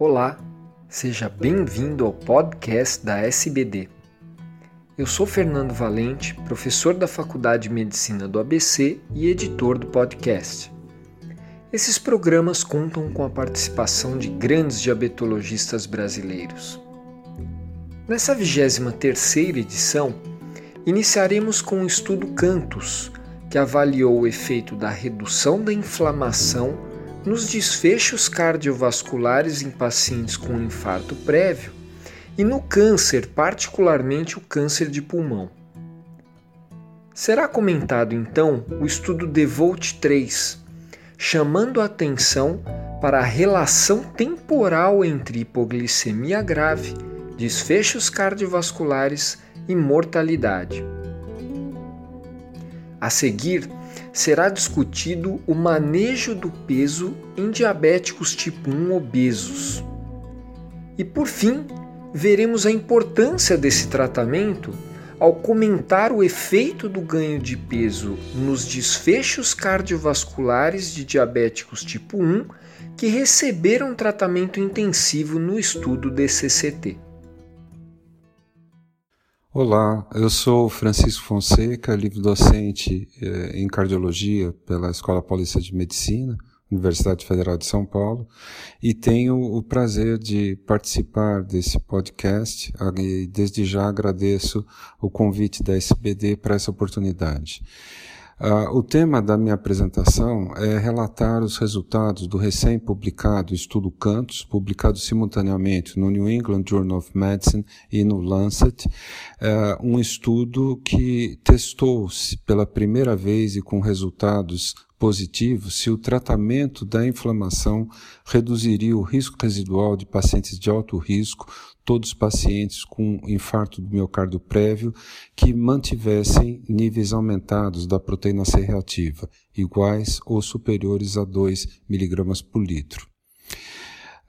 Olá, seja bem-vindo ao podcast da SBD. Eu sou Fernando Valente, professor da Faculdade de Medicina do ABC e editor do podcast. Esses programas contam com a participação de grandes diabetologistas brasileiros. Nessa 23ª edição, iniciaremos com o estudo Cantos, que avaliou o efeito da redução da inflamação nos desfechos cardiovasculares em pacientes com infarto prévio e no câncer, particularmente o câncer de pulmão. Será comentado então o estudo DEVOLT 3, chamando a atenção para a relação temporal entre hipoglicemia grave, desfechos cardiovasculares e mortalidade. A seguir, será discutido o manejo do peso em diabéticos tipo 1 obesos. E por fim, veremos a importância desse tratamento ao comentar o efeito do ganho de peso nos desfechos cardiovasculares de diabéticos tipo 1 que receberam tratamento intensivo no estudo DCCT. Olá, eu sou Francisco Fonseca, livre-docente eh, em cardiologia pela Escola Paulista de Medicina, Universidade Federal de São Paulo, e tenho o prazer de participar desse podcast e desde já agradeço o convite da SBD para essa oportunidade. Uh, o tema da minha apresentação é relatar os resultados do recém-publicado estudo Cantos, publicado simultaneamente no New England Journal of Medicine e no Lancet, uh, um estudo que testou pela primeira vez e com resultados positivos se o tratamento da inflamação reduziria o risco residual de pacientes de alto risco todos os pacientes com infarto do miocárdio prévio que mantivessem níveis aumentados da proteína C reativa, iguais ou superiores a 2 mg por litro.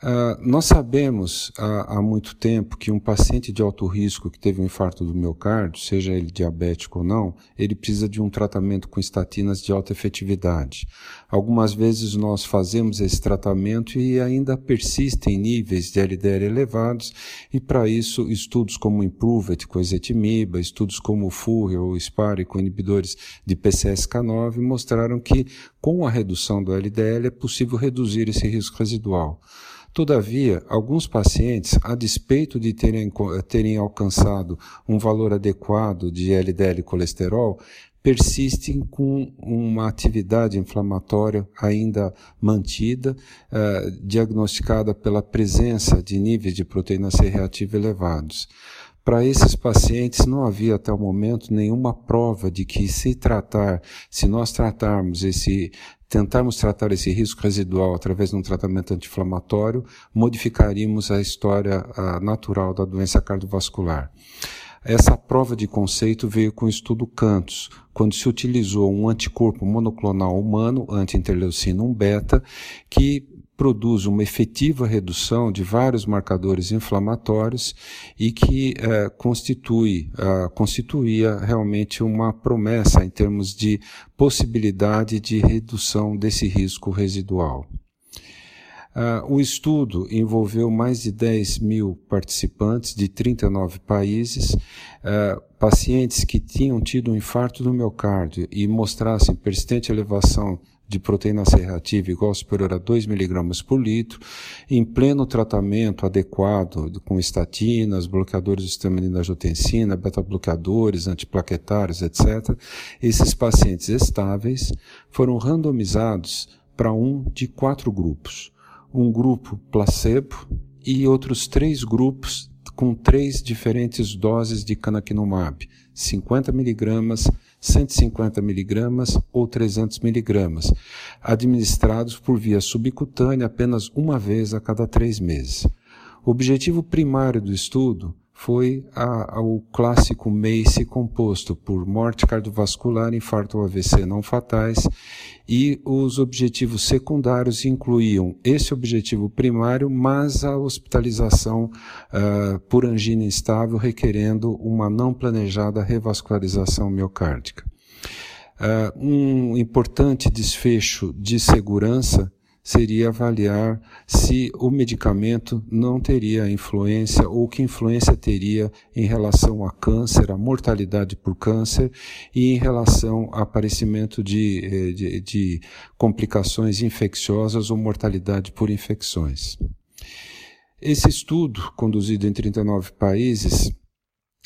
Uh, nós sabemos há, há, muito tempo que um paciente de alto risco que teve um infarto do miocárdio, seja ele diabético ou não, ele precisa de um tratamento com estatinas de alta efetividade. Algumas vezes nós fazemos esse tratamento e ainda persistem níveis de LDL elevados, e para isso estudos como Improve com ezetimiba, estudos como o FURRE ou SPARE com inibidores de PCSK9 mostraram que com a redução do LDL é possível reduzir esse risco residual. Todavia, alguns pacientes, a despeito de terem, terem alcançado um valor adequado de LDL colesterol, persistem com uma atividade inflamatória ainda mantida, uh, diagnosticada pela presença de níveis de proteína C reativa elevados. Para esses pacientes não havia até o momento nenhuma prova de que se tratar, se nós tratarmos esse tentarmos tratar esse risco residual através de um tratamento anti-inflamatório, modificaríamos a história a natural da doença cardiovascular. Essa prova de conceito veio com o estudo Cantos, quando se utilizou um anticorpo monoclonal humano, anti-interleucina 1 beta, que produz uma efetiva redução de vários marcadores inflamatórios e que eh, constitui, uh, constituía realmente uma promessa em termos de possibilidade de redução desse risco residual. Uh, o estudo envolveu mais de 10 mil participantes de 39 países, uh, pacientes que tinham tido um infarto do miocárdio e mostrassem persistente elevação de proteína C reativa igual ou superior a 2 mg por litro, em pleno tratamento adequado com estatinas, bloqueadores do sistema de angiotensina, beta-bloqueadores, antiplaquetários, etc., esses pacientes estáveis foram randomizados para um de quatro grupos. Um grupo placebo e outros três grupos com três diferentes doses de canakinumab, 50 miligramas, 150 miligramas ou 300 miligramas, administrados por via subcutânea apenas uma vez a cada três meses. O objetivo primário do estudo foi a, a, o clássico MACE composto por morte cardiovascular, infarto ou AVC não fatais, e os objetivos secundários incluíam esse objetivo primário, mas a hospitalização uh, por angina instável, requerendo uma não planejada revascularização miocárdica. Uh, um importante desfecho de segurança seria avaliar se o medicamento não teria influência ou que influência teria em relação a câncer, a mortalidade por câncer e em relação ao aparecimento de, eh, de, de complicações infecciosas ou mortalidade por infecções. Esse estudo, conduzido em 39 países,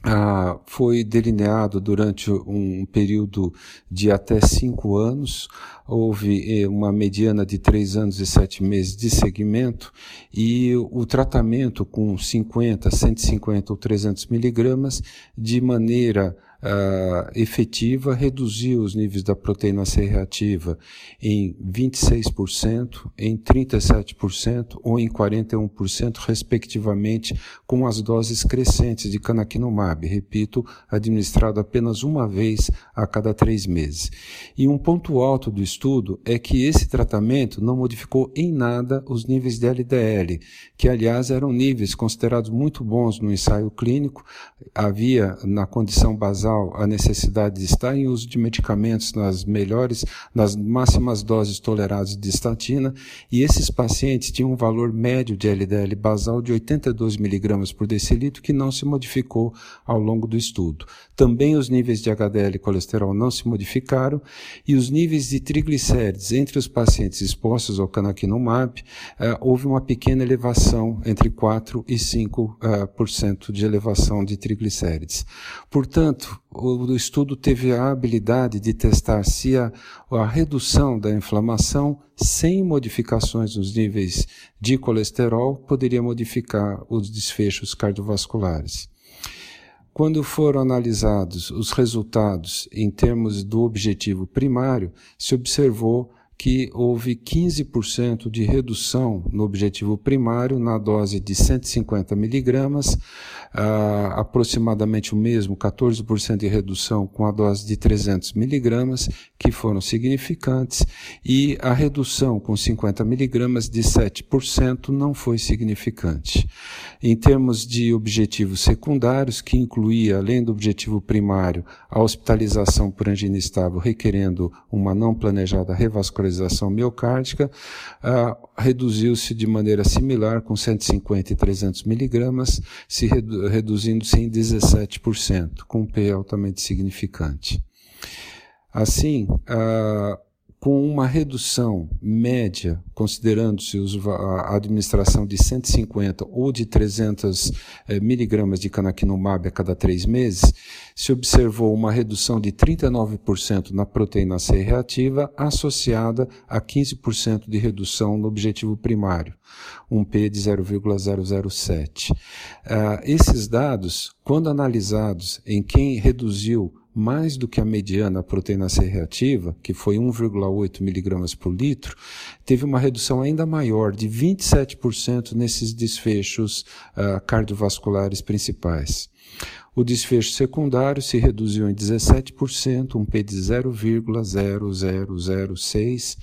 ah, foi delineado durante um período de até cinco anos. Houve eh, uma mediana de três anos e sete meses de seguimento e o tratamento com 50, 150 ou 300 miligramas de maneira uh, efetiva reduziu os níveis da proteína C reativa em 26%, em 37% ou em 41%, respectivamente, com as doses crescentes de canakinumab, repito, administrado apenas uma vez a cada três meses. E um ponto alto do estudo é que esse tratamento não modificou em nada os níveis de LDL, que aliás eram níveis considerados muito bons no ensaio clínico, havia na condição basal a necessidade de estar em uso de medicamentos nas melhores, nas máximas doses toleradas de estatina, e esses pacientes tinham um valor médio de LDL basal de 82 mg por decilitro que não se modificou ao longo do estudo. Também os níveis de HDL e colesterol não se modificaram e os níveis de triglicérides entre os pacientes expostos ao canakinumab eh, houve uma pequena elevação entre 4 e 5% eh, de elevação de triglicérides. Portanto, o estudo teve a habilidade de testar se a, a redução da inflamação sem modificações nos níveis de colesterol poderia modificar os desfechos cardiovasculares. Quando foram analisados os resultados em termos do objetivo primário, se observou que houve 15% de redução no objetivo primário na dose de 150 miligramas, uh, aproximadamente o mesmo, 14% de redução com a dose de 300 miligramas, que foram significantes, e a redução com 50 miligramas de 7% não foi significante. Em termos de objetivos secundários, que incluía, além do objetivo primário, a hospitalização por angina estável requerendo uma não planejada revascularização miocárdica, uh, reduziu-se de maneira similar com 150 e 300 miligramas, se redu reduzindo-se em 17%, com um P altamente significante. Assim, uh, com uma redução média, considerando-se a administração de 150 ou de 300 eh, miligramas de canakinumab a cada três meses, se observou uma redução de 39% na proteína C reativa associada a 15% de redução no objetivo primário, um P de 0,007. Uh, ah, esses dados, quando analisados em quem reduziu mais do que a mediana proteína C reativa, que foi 1,8 miligramas por litro, teve uma redução ainda maior, de 27% nesses desfechos uh, cardiovasculares principais. O desfecho secundário se reduziu em 17%, um P de 0,0006, uh,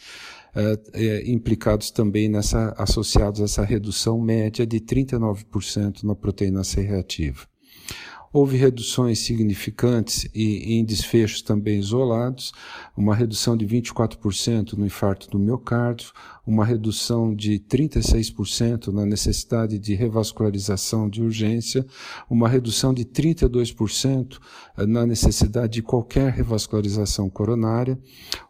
é, implicados também nessa, associados a essa redução média de 39% na proteína C reativa. Houve reduções significantes e em desfechos também isolados, uma redução de 24% no infarto do miocárdio, uma redução de 36% na necessidade de revascularização de urgência, uma redução de 32% na necessidade de qualquer revascularização coronária.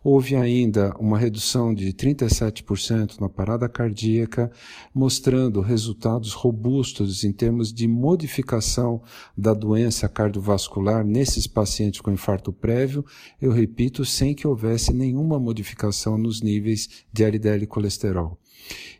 Houve ainda uma redução de 37% na parada cardíaca, mostrando resultados robustos em termos de modificação da doença cardiovascular nesses pacientes com infarto prévio, eu repito, sem que houvesse nenhuma modificação nos níveis de LDL colesterol.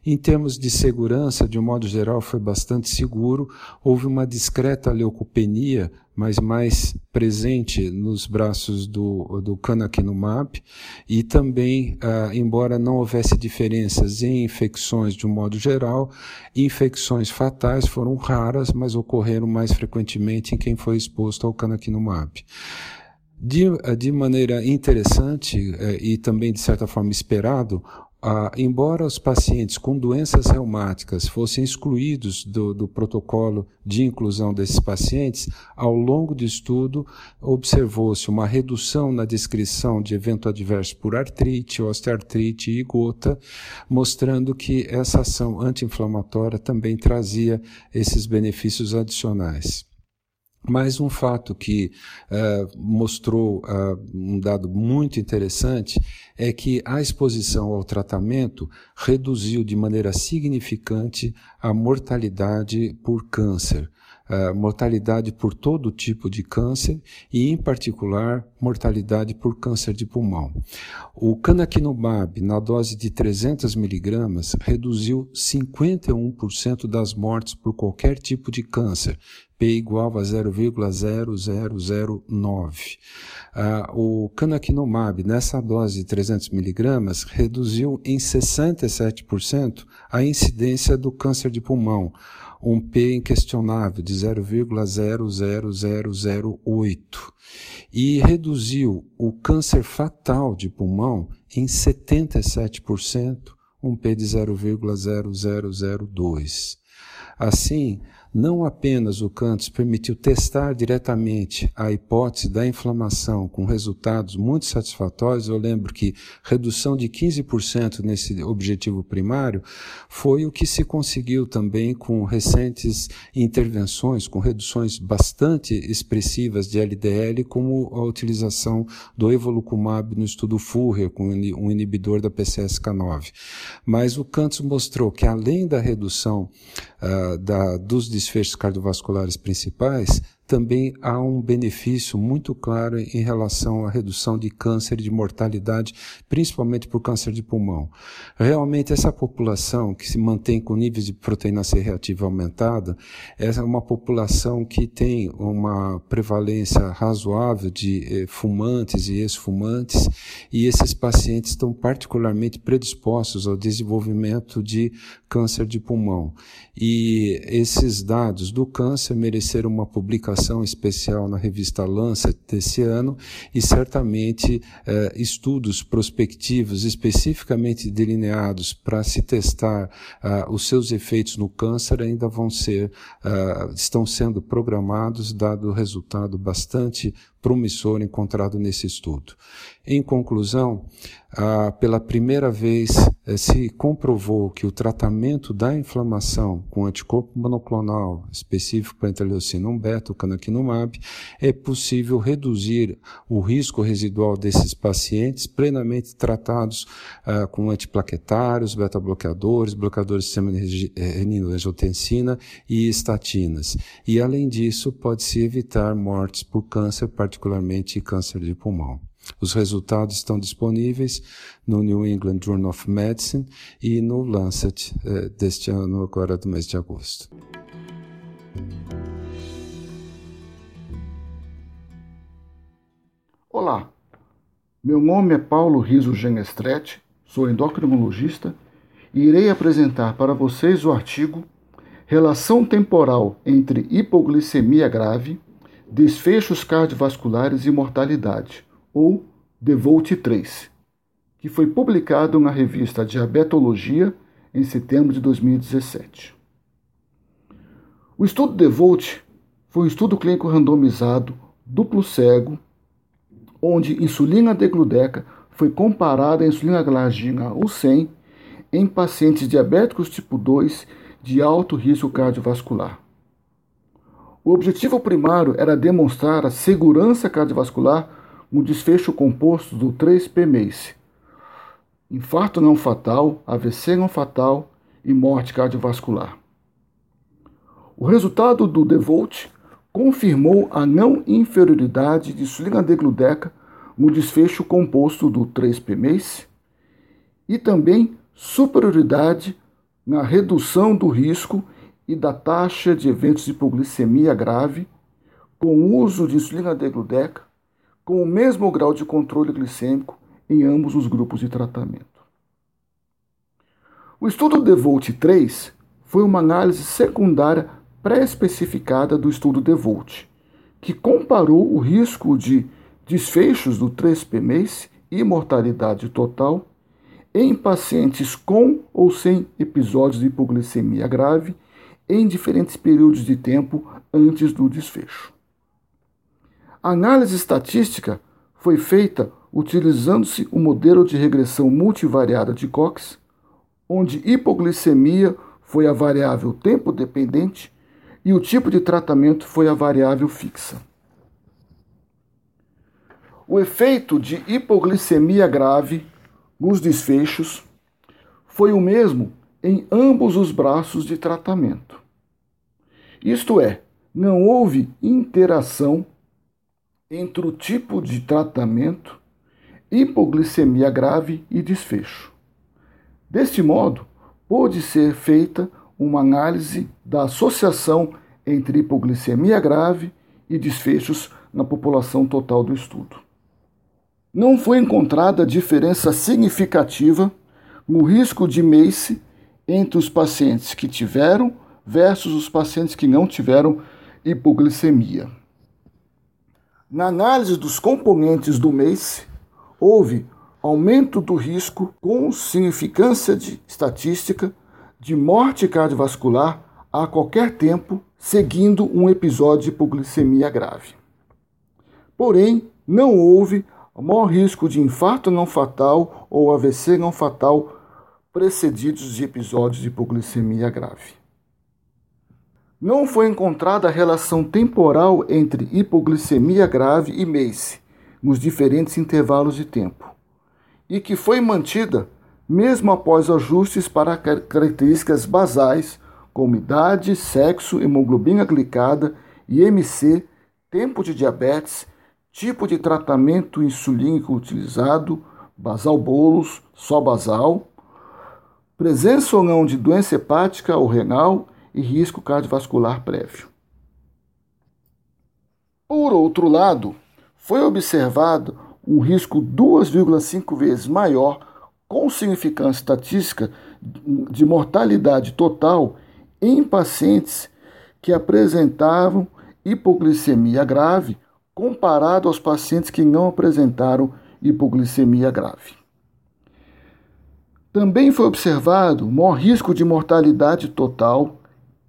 Em termos de segurança, de um modo geral, foi bastante seguro. Houve uma discreta leucopenia, mas mais presente nos braços do, do canakinumab. E também, ah, embora não houvesse diferenças em infecções de um modo geral, infecções fatais foram raras, mas ocorreram mais frequentemente em quem foi exposto ao canakinumab. De, de maneira interessante eh, e também de certa forma esperado, ah, embora os pacientes com doenças reumáticas fossem excluídos do, do, protocolo de inclusão desses pacientes, ao longo do estudo observou-se uma redução na descrição de evento adverso por artrite, osteoartrite e gota, mostrando que essa ação anti-inflamatória também trazia esses benefícios adicionais. Mas um fato que uh, mostrou uh, um dado muito interessante é que a exposição ao tratamento reduziu de maneira significante a mortalidade por câncer. Uh, mortalidade por todo tipo de câncer e, em particular, mortalidade por câncer de pulmão. O canakinumab, na dose de 300 miligramas, reduziu 51% das mortes por qualquer tipo de câncer, P igual a 0,0009. Ah, o canakinumab, nessa dose de 300 miligramas, reduziu em 67% a incidência do câncer de pulmão, um P inquestionável de 0,00008 e reduziu o câncer fatal de pulmão em 77%, um P de 0,0002. Assim, não apenas o Cantos permitiu testar diretamente a hipótese da inflamação com resultados muito satisfatórios, eu lembro que redução de 15% nesse objetivo primário foi o que se conseguiu também com recentes intervenções, com reduções bastante expressivas de LDL, como a utilização do evolucumab no estudo Furrer, com um inibidor da PCSK9. Mas o Cantos mostrou que além da redução uh, da, dos desfechos cardiovasculares principais, também há um benefício muito claro em relação à redução de câncer e de mortalidade, principalmente por câncer de pulmão. Realmente, essa população que se mantém com níveis de proteína C reativa aumentada, é uma população que tem uma prevalência razoável de eh, fumantes e ex-fumantes, e esses pacientes estão particularmente predispostos ao desenvolvimento de câncer de pulmão. E esses dados do câncer mereceram uma publicação publicação especial na revista Lancet desse ano e certamente eh, estudos prospectivos especificamente delineados para se testar uh, os seus efeitos no câncer ainda vão ser, uh, estão sendo programados, dado o resultado bastante promissor encontrado nesse estudo. Em conclusão, ah, pela primeira vez eh, se comprovou que o tratamento da inflamação com anticorpo monoclonal específico para interleucina 1 beta, o canakinumab, é possível reduzir o risco residual desses pacientes plenamente tratados ah, com antiplaquetários, beta-bloqueadores, bloqueadores do sistema de renina-angiotensina e estatinas. E, além disso, pode-se evitar mortes por câncer, particularmente câncer de pulmão. Os resultados estão disponíveis no New England Journal of Medicine e no Lancet eh, deste ano, agora do mês de agosto. Olá, meu nome é Paulo Riso Genestretti, sou endocrinologista e irei apresentar para vocês o artigo Relação temporal entre hipoglicemia grave, desfechos cardiovasculares e mortalidade ou Devolt 3, que foi publicado na revista Diabetologia em setembro de 2017. O estudo Devolt foi um estudo clínico randomizado, duplo cego, onde insulina degludeca foi comparada à insulina glargina ou 100 em pacientes diabéticos tipo 2 de alto risco cardiovascular. O objetivo primário era demonstrar a segurança cardiovascular um desfecho composto do 3P-MACE: infarto não fatal, AVC não fatal e morte cardiovascular. O resultado do DEVOLT confirmou a não inferioridade de insulina degludeca no desfecho composto do 3P-MACE e também superioridade na redução do risco e da taxa de eventos de hipoglicemia grave com o uso de insulina degludeca com o mesmo grau de controle glicêmico em ambos os grupos de tratamento. O estudo DEVOLT 3 foi uma análise secundária pré-especificada do estudo DEVOLT, que comparou o risco de desfechos do 3P-MACE e mortalidade total em pacientes com ou sem episódios de hipoglicemia grave em diferentes períodos de tempo antes do desfecho. A análise estatística foi feita utilizando-se o modelo de regressão multivariada de Cox, onde hipoglicemia foi a variável tempo dependente e o tipo de tratamento foi a variável fixa. O efeito de hipoglicemia grave nos desfechos foi o mesmo em ambos os braços de tratamento. Isto é, não houve interação entre o tipo de tratamento, hipoglicemia grave e desfecho. Deste modo, pôde ser feita uma análise da associação entre hipoglicemia grave e desfechos na população total do estudo. Não foi encontrada diferença significativa no risco de MACE entre os pacientes que tiveram versus os pacientes que não tiveram hipoglicemia. Na análise dos componentes do MACE, houve aumento do risco com significância de estatística de morte cardiovascular a qualquer tempo seguindo um episódio de hipoglicemia grave. Porém, não houve maior risco de infarto não fatal ou AVC não fatal precedidos de episódios de hipoglicemia grave. Não foi encontrada relação temporal entre hipoglicemia grave e MACE nos diferentes intervalos de tempo, e que foi mantida mesmo após ajustes para características basais como idade, sexo, hemoglobina glicada, IMC, tempo de diabetes tipo de tratamento insulínico utilizado, basal bolos, só basal, presença ou não de doença hepática ou renal e risco cardiovascular prévio. Por outro lado, foi observado um risco 2,5 vezes maior, com significância estatística, de mortalidade total em pacientes que apresentavam hipoglicemia grave comparado aos pacientes que não apresentaram hipoglicemia grave. Também foi observado maior risco de mortalidade total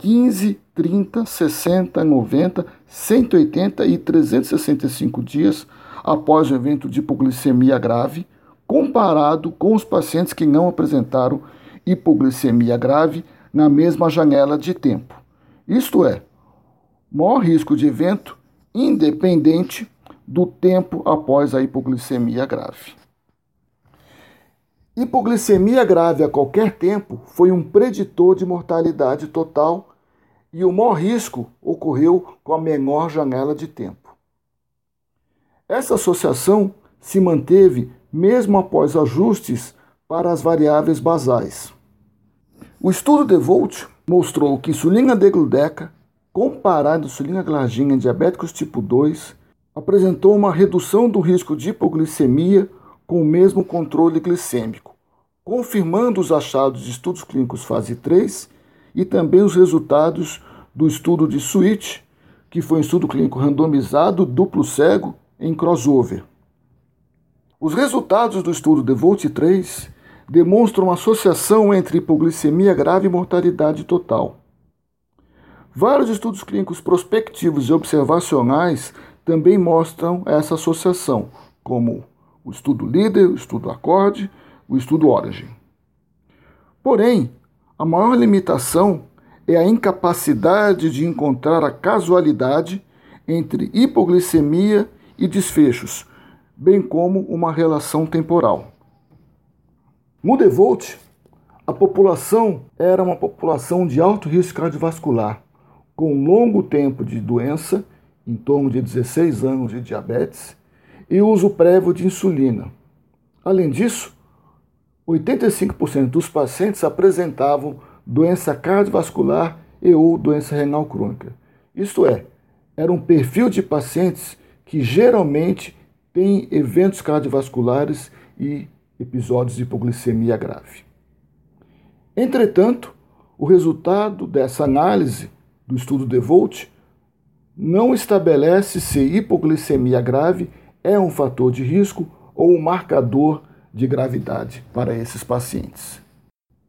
15, 30, 60, 90, 180 e 365 dias após o evento de hipoglicemia grave, comparado com os pacientes que não apresentaram hipoglicemia grave na mesma janela de tempo. Isto é, maior risco de evento independente do tempo após a hipoglicemia grave. Hipoglicemia grave a qualquer tempo foi um preditor de mortalidade total e o maior risco ocorreu com a menor janela de tempo. Essa associação se manteve mesmo após ajustes para as variáveis basais. O estudo de Volt mostrou que insulina degludeca comparado à insulina glargina em diabéticos tipo 2, apresentou uma redução do risco de hipoglicemia com o mesmo controle glicêmico, confirmando os achados de estudos clínicos fase 3 e também os resultados do estudo de SWITCH, que foi um estudo clínico randomizado duplo cego em crossover. Os resultados do estudo DEVOLT 3 demonstram uma associação entre hipoglicemia grave e mortalidade total. Vários estudos clínicos prospectivos e observacionais também mostram essa associação, como o estudo líder, o estudo acorde, o estudo origin. Porém, a maior limitação é a incapacidade de encontrar a casualidade entre hipoglicemia e desfechos, bem como uma relação temporal. No DeVolt, a população era uma população de alto risco cardiovascular, com longo tempo de doença, em torno de 16 anos de diabetes, e uso prévio de insulina. Além disso, 85% dos pacientes apresentavam doença cardiovascular e ou doença renal crônica. Isto é, era um perfil de pacientes que geralmente têm eventos cardiovasculares e episódios de hipoglicemia grave. Entretanto, o resultado dessa análise do estudo DeVolt não estabelece se hipoglicemia grave é um fator de risco ou um marcador de gravidade para esses pacientes.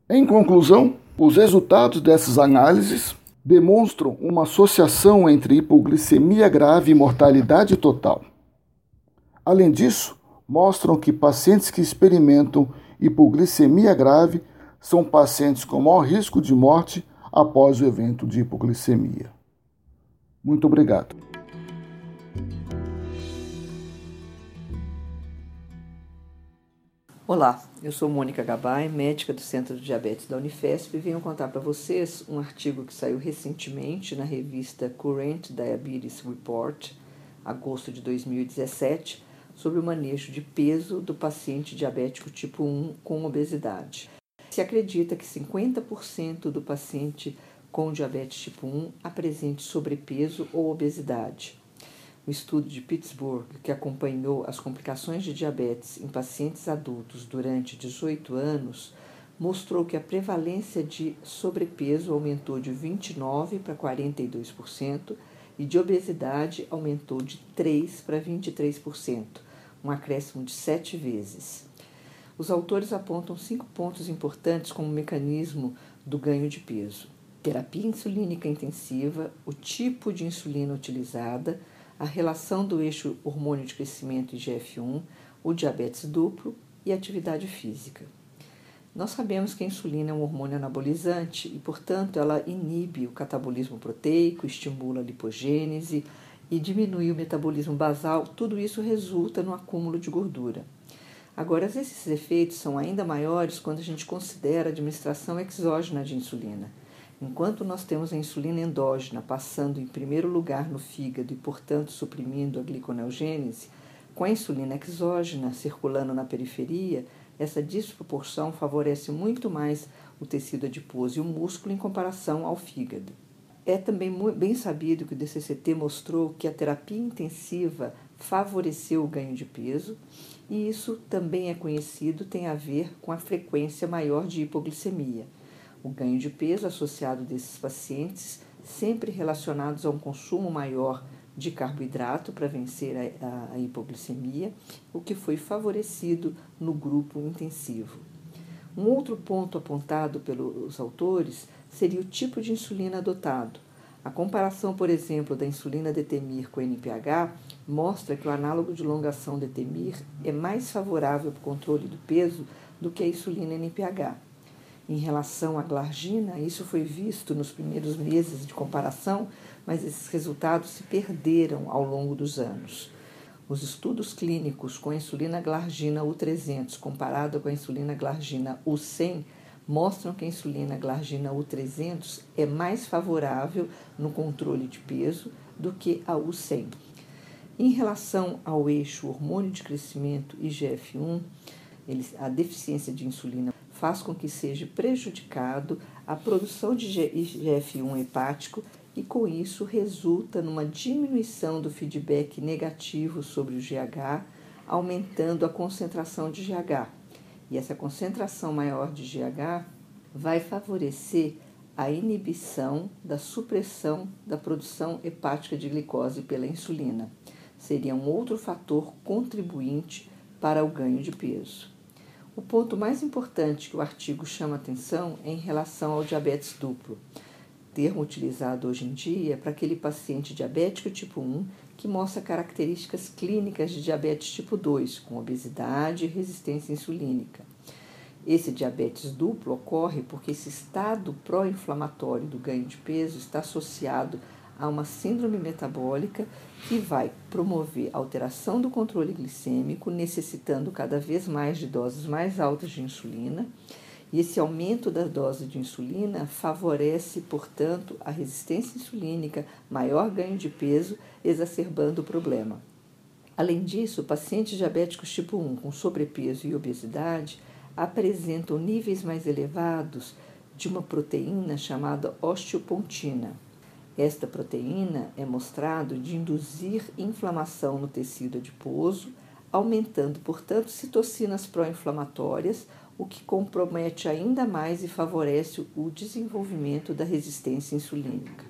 Em conclusão, os resultados dessas análises demonstram uma associação entre hipoglicemia grave e mortalidade total. Além disso, mostram que pacientes que experimentam hipoglicemia grave são pacientes com maior risco de morte após o evento de hipoglicemia. Muito obrigado. Olá, eu sou Mônica Gabay, médica do Centro de Diabetes da Unifesp e venho contar para vocês um artigo que saiu recentemente na revista Current Diabetes Report, agosto de 2017, sobre o manejo de peso do paciente diabético tipo 1 com obesidade. Se acredita que 50% do paciente com diabetes tipo 1 apresente sobrepeso ou obesidade. O estudo de Pittsburgh, que acompanhou as complicações de diabetes em pacientes adultos durante 18 anos, mostrou que a prevalência de sobrepeso aumentou de 29% para 42% e de obesidade aumentou de 3% para 23%, um acréscimo de 7 vezes. Os autores apontam cinco pontos importantes como mecanismo do ganho de peso: terapia insulínica intensiva, o tipo de insulina utilizada, a relação do eixo hormônio de crescimento IGF-1, o diabetes duplo e atividade física. Nós sabemos que a insulina é um hormônio anabolizante e, portanto, ela inibe o catabolismo proteico, estimula a lipogênese e diminui o metabolismo basal. Tudo isso resulta no acúmulo de gordura. Agora, esses efeitos são ainda maiores quando a gente considera a administração exógena de insulina. Enquanto nós temos a insulina endógena passando em primeiro lugar no fígado e, portanto, suprimindo a gliconeogênese, com a insulina exógena circulando na periferia, essa desproporção favorece muito mais o tecido adiposo e o músculo em comparação ao fígado. É também bem sabido que o DCCT mostrou que a terapia intensiva favoreceu o ganho de peso, e isso também é conhecido tem a ver com a frequência maior de hipoglicemia o ganho de peso associado desses pacientes, sempre relacionados a um consumo maior de carboidrato para vencer a, a, hipoglicemia, o que foi favorecido no grupo intensivo. Um outro ponto apontado pelos autores seria o tipo de insulina adotado. A comparação, por exemplo, da insulina Detemir com a NPH mostra que o análogo de longação Detemir é mais favorável para o controle do peso do que a insulina NPH. Em relação à glargina, isso foi visto nos primeiros meses de comparação, mas esses resultados se perderam ao longo dos anos. Os estudos clínicos com a insulina glargina U300 comparado com a insulina glargina U100 mostram que a insulina glargina U300 é mais favorável no controle de peso do que a U100. Em relação ao eixo hormônio de crescimento IGF-1, a deficiência de insulina faz com que seja prejudicado a produção de IGF-1 hepático e com isso resulta numa diminuição do feedback negativo sobre o GH, aumentando a concentração de GH. E essa concentração maior de GH vai favorecer a inibição da supressão da produção hepática de glicose pela insulina. Seria um outro fator contribuinte para o ganho de peso. O ponto mais importante que o artigo chama atenção é em relação ao diabetes duplo, termo utilizado hoje em dia para aquele paciente diabético tipo 1 que mostra características clínicas de diabetes tipo 2, com obesidade e resistência insulínica. Esse diabetes duplo ocorre porque esse estado pró-inflamatório do ganho de peso está associado a uma síndrome metabólica que vai promover alteração do controle glicêmico, necessitando cada vez mais de doses mais altas de insulina. E esse aumento da dose de insulina favorece, portanto, a resistência insulínica, maior ganho de peso, exacerbando o problema. Além disso, pacientes diabéticos tipo 1 com sobrepeso e obesidade apresentam níveis mais elevados de uma proteína chamada osteopontina. Esta proteína é mostrado de induzir inflamação no tecido adiposo, aumentando, portanto, citocinas pró-inflamatórias, o que compromete ainda mais e favorece o desenvolvimento da resistência insulínica.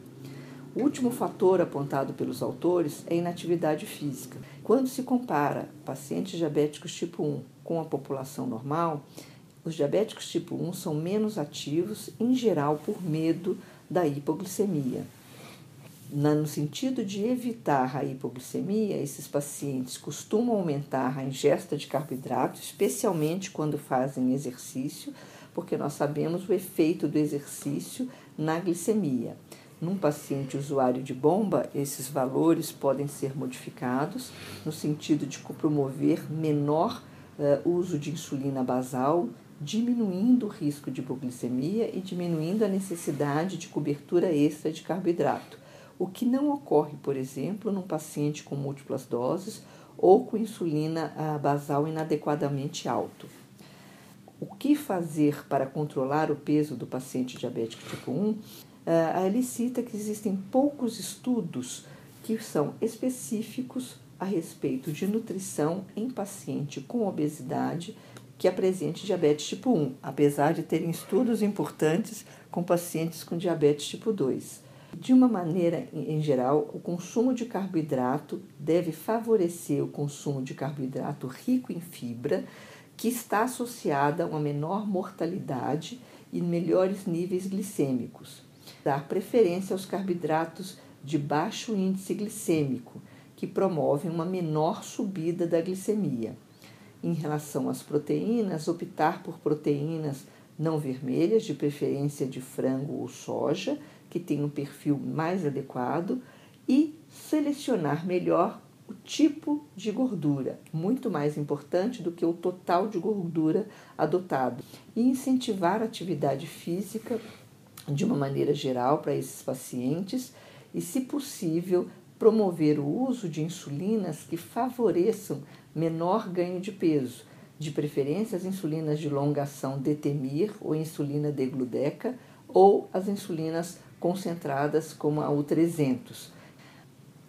O último fator apontado pelos autores é a inatividade física. Quando se compara pacientes diabéticos tipo 1 com a população normal, os diabéticos tipo 1 são menos ativos, em geral por medo da hipoglicemia. No sentido de evitar a hipoglicemia, esses pacientes costumam aumentar a ingesta de carboidrato, especialmente quando fazem exercício, porque nós sabemos o efeito do exercício na glicemia. Num paciente usuário de bomba, esses valores podem ser modificados no sentido de promover menor uh, uso de insulina basal, diminuindo o risco de hipoglicemia e diminuindo a necessidade de cobertura extra de carboidrato, o que não ocorre, por exemplo, num paciente com múltiplas doses ou com insulina uh, basal inadequadamente alto. O que fazer para controlar o peso do paciente diabético tipo 1? Uh, ele cita que existem poucos estudos que são específicos a respeito de nutrição em paciente com obesidade que apresente diabetes tipo 1, apesar de terem estudos importantes com pacientes com diabetes tipo 2. De uma maneira em geral, o consumo de carboidrato deve favorecer o consumo de carboidrato rico em fibra, que está associada a uma menor mortalidade e melhores níveis glicêmicos dar preferência aos carboidratos de baixo índice glicêmico, que promovem uma menor subida da glicemia. Em relação às proteínas, optar por proteínas não vermelhas, de preferência de frango ou soja, que tem um perfil mais adequado, e selecionar melhor o tipo de gordura, muito mais importante do que o total de gordura adotado, e incentivar a atividade física de uma maneira geral para esses pacientes e, se possível, promover o uso de insulinas que favoreçam menor ganho de peso, de preferência as insulinas de longa ação Detemir ou insulina Degludeca ou as insulinas concentradas como a U300.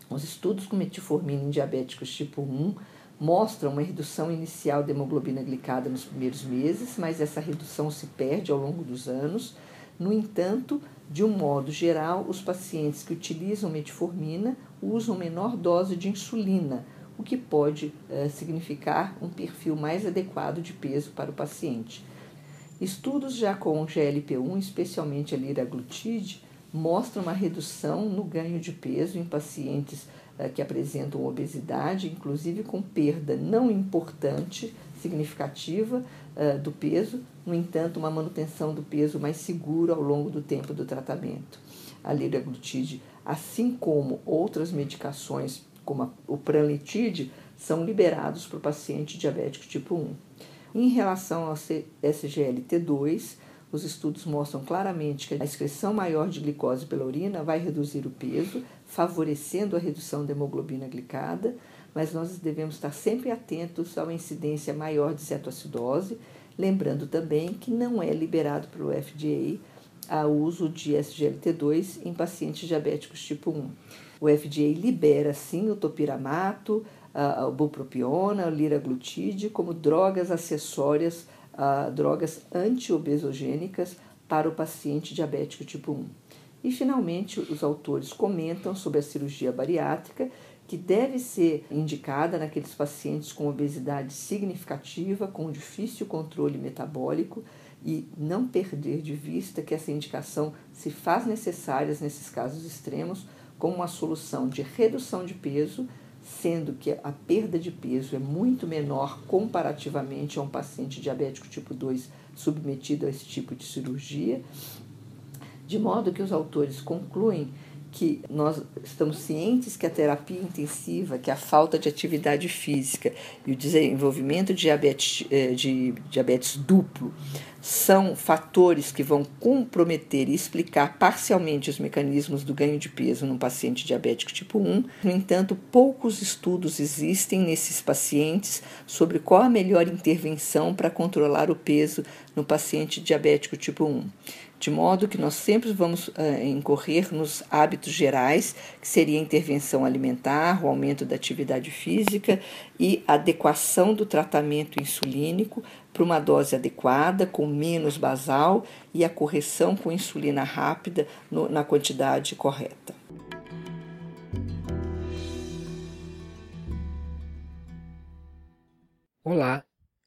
Os estudos com metformina em diabéticos tipo 1 mostram uma redução inicial da hemoglobina glicada nos primeiros meses, mas essa redução se perde ao longo dos anos no entanto, de um modo geral, os pacientes que utilizam metformina usam menor dose de insulina, o que pode eh, significar um perfil mais adequado de peso para o paciente. Estudos já com GLP-1, especialmente a liraglutide, mostram uma redução no ganho de peso em pacientes eh, que apresentam obesidade, inclusive com perda não importante, significativa uh, do peso, no entanto, uma manutenção do peso mais seguro ao longo do tempo do tratamento. A liraglutide, assim como outras medicações, como o pranlitide, são liberados para o paciente diabético tipo 1. Em relação ao SGLT2, os estudos mostram claramente que a excreção maior de glicose pela urina vai reduzir o peso, favorecendo a redução da hemoglobina glicada, mas nós devemos estar sempre atentos a uma incidência maior de cetoacidose, lembrando também que não é liberado pelo FDA o uso de SGLT2 em pacientes diabéticos tipo 1. O FDA libera sim o topiramato, a, bupropiona, a liraglutide como drogas acessórias, a, drogas antiobesogênicas para o paciente diabético tipo 1. E finalmente, os autores comentam sobre a cirurgia bariátrica que deve ser indicada naqueles pacientes com obesidade significativa, com difícil controle metabólico e não perder de vista que essa indicação se faz necessária nesses casos extremos como uma solução de redução de peso, sendo que a perda de peso é muito menor comparativamente a um paciente diabético tipo 2 submetido a esse tipo de cirurgia, de modo que os autores concluem que nós estamos cientes que a terapia intensiva, que a falta de atividade física e o desenvolvimento de diabetes, eh, de diabetes duplo são fatores que vão comprometer e explicar parcialmente os mecanismos do ganho de peso num paciente diabético tipo 1. No entanto, poucos estudos existem nesses pacientes sobre qual a melhor intervenção para controlar o peso no paciente diabético tipo 1 de modo que nós sempre vamos uh, incorrer nos hábitos gerais, que seria a intervenção alimentar, o aumento da atividade física e adequação do tratamento insulínico para uma dose adequada, com menos basal e a correção com insulina rápida no, na quantidade correta. Olá,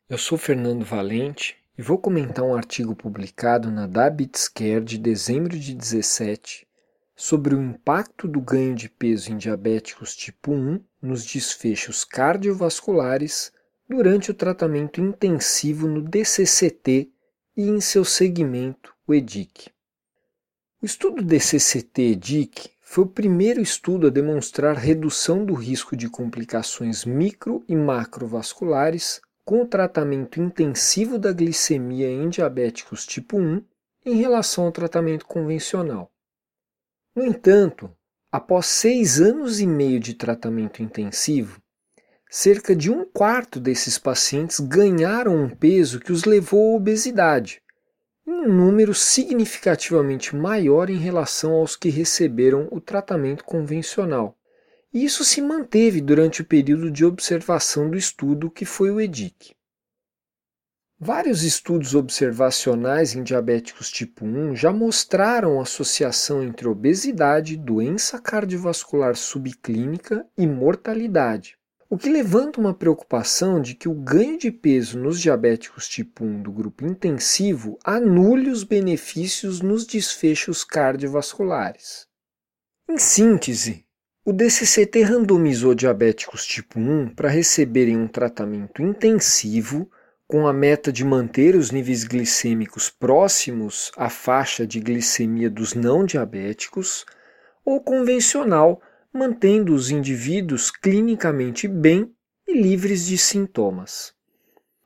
Eu sou Fernando Valente e vou comentar um artigo publicado na Diabetes Care de dezembro de 17 sobre o impacto do ganho de peso em diabéticos tipo 1 nos desfechos cardiovasculares durante o tratamento intensivo no DCCT e em seu segmento, o EDIC. O estudo DCCT-EDIC foi o primeiro estudo a demonstrar redução do risco de complicações micro e macrovasculares com o tratamento intensivo da glicemia em diabéticos tipo 1 em relação ao tratamento convencional. No entanto, após seis anos e meio de tratamento intensivo, cerca de um quarto desses pacientes ganharam um peso que os levou à obesidade, em um número significativamente maior em relação aos que receberam o tratamento convencional. E isso se manteve durante o período de observação do estudo, que foi o EDIC. Vários estudos observacionais em diabéticos tipo 1 já mostraram associação entre obesidade, doença cardiovascular subclínica e mortalidade, o que levanta uma preocupação de que o ganho de peso nos diabéticos tipo 1 do grupo intensivo anule os benefícios nos desfechos cardiovasculares. Em síntese, o DCCT randomizou diabéticos tipo 1 para receberem um tratamento intensivo com a meta de manter os níveis glicêmicos próximos à faixa de glicemia dos não diabéticos, ou convencional, mantendo os indivíduos clinicamente bem e livres de sintomas.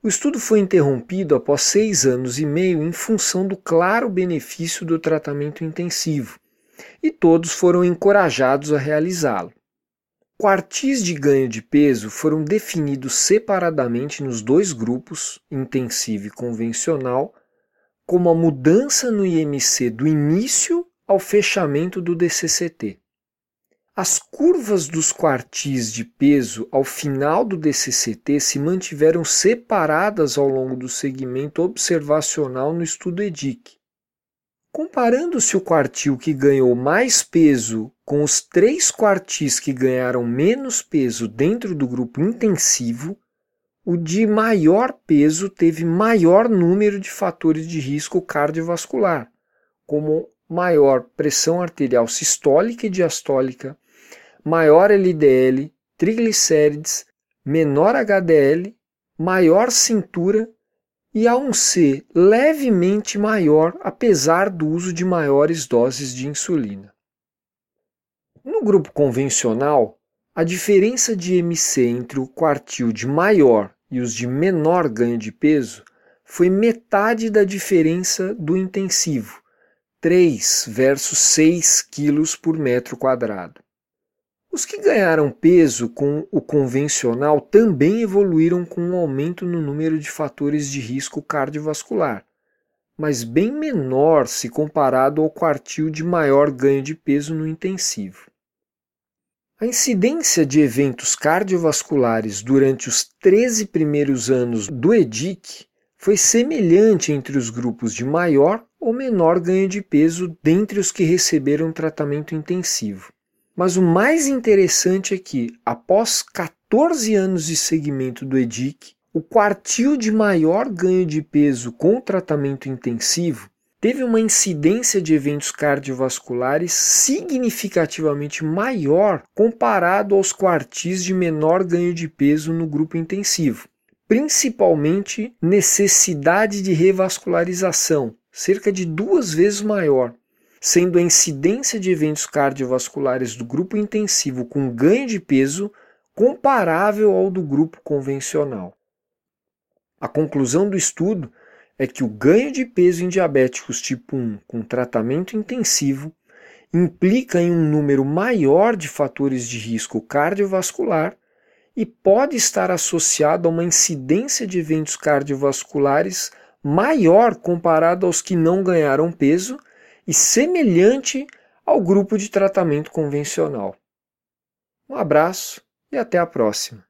O estudo foi interrompido após seis anos e meio em função do claro benefício do tratamento intensivo, e todos foram encorajados a realizá-lo. Quartis de ganho de peso foram definidos separadamente nos dois grupos, intensivo e convencional, como a mudança no IMC do início ao fechamento do DCCT. As curvas dos quartis de peso ao final do DCCT se mantiveram separadas ao longo do segmento observacional no estudo EDIC. Comparando-se o quartil que ganhou mais peso com os três quartis que ganharam menos peso dentro do grupo intensivo, o de maior peso teve maior número de fatores de risco cardiovascular, como maior pressão arterial sistólica e diastólica, maior LDL, triglicérides, menor HDL, maior cintura e A1C levemente maior apesar do uso de maiores doses de insulina. No grupo convencional, a diferença de MC entre o quartil de maior e os de menor ganho de peso foi metade da diferença do intensivo, 3 versus 6 quilos por metro quadrado. Os que ganharam peso com o convencional também evoluíram com um aumento no número de fatores de risco cardiovascular, mas bem menor se comparado ao quartil de maior ganho de peso no intensivo. A incidência de eventos cardiovasculares durante os 13 primeiros anos do EDIC foi semelhante entre os grupos de maior ou menor ganho de peso dentre os que receberam tratamento intensivo. Mas o mais interessante é que, após 14 anos de segmento do EDIC, o quartil de maior ganho de peso com tratamento intensivo teve uma incidência de eventos cardiovasculares significativamente maior comparado aos quartis de menor ganho de peso no grupo intensivo, principalmente necessidade de revascularização, cerca de duas vezes maior, sendo a incidência de eventos cardiovasculares do grupo intensivo com ganho de peso comparável ao do grupo convencional. A conclusão do estudo é que o ganho de peso em diabéticos tipo 1 com tratamento intensivo implica em um número maior de fatores de risco cardiovascular e pode estar associado a uma incidência de eventos cardiovasculares maior comparado aos que não ganharam peso e semelhante ao grupo de tratamento convencional. Um abraço e até a próxima.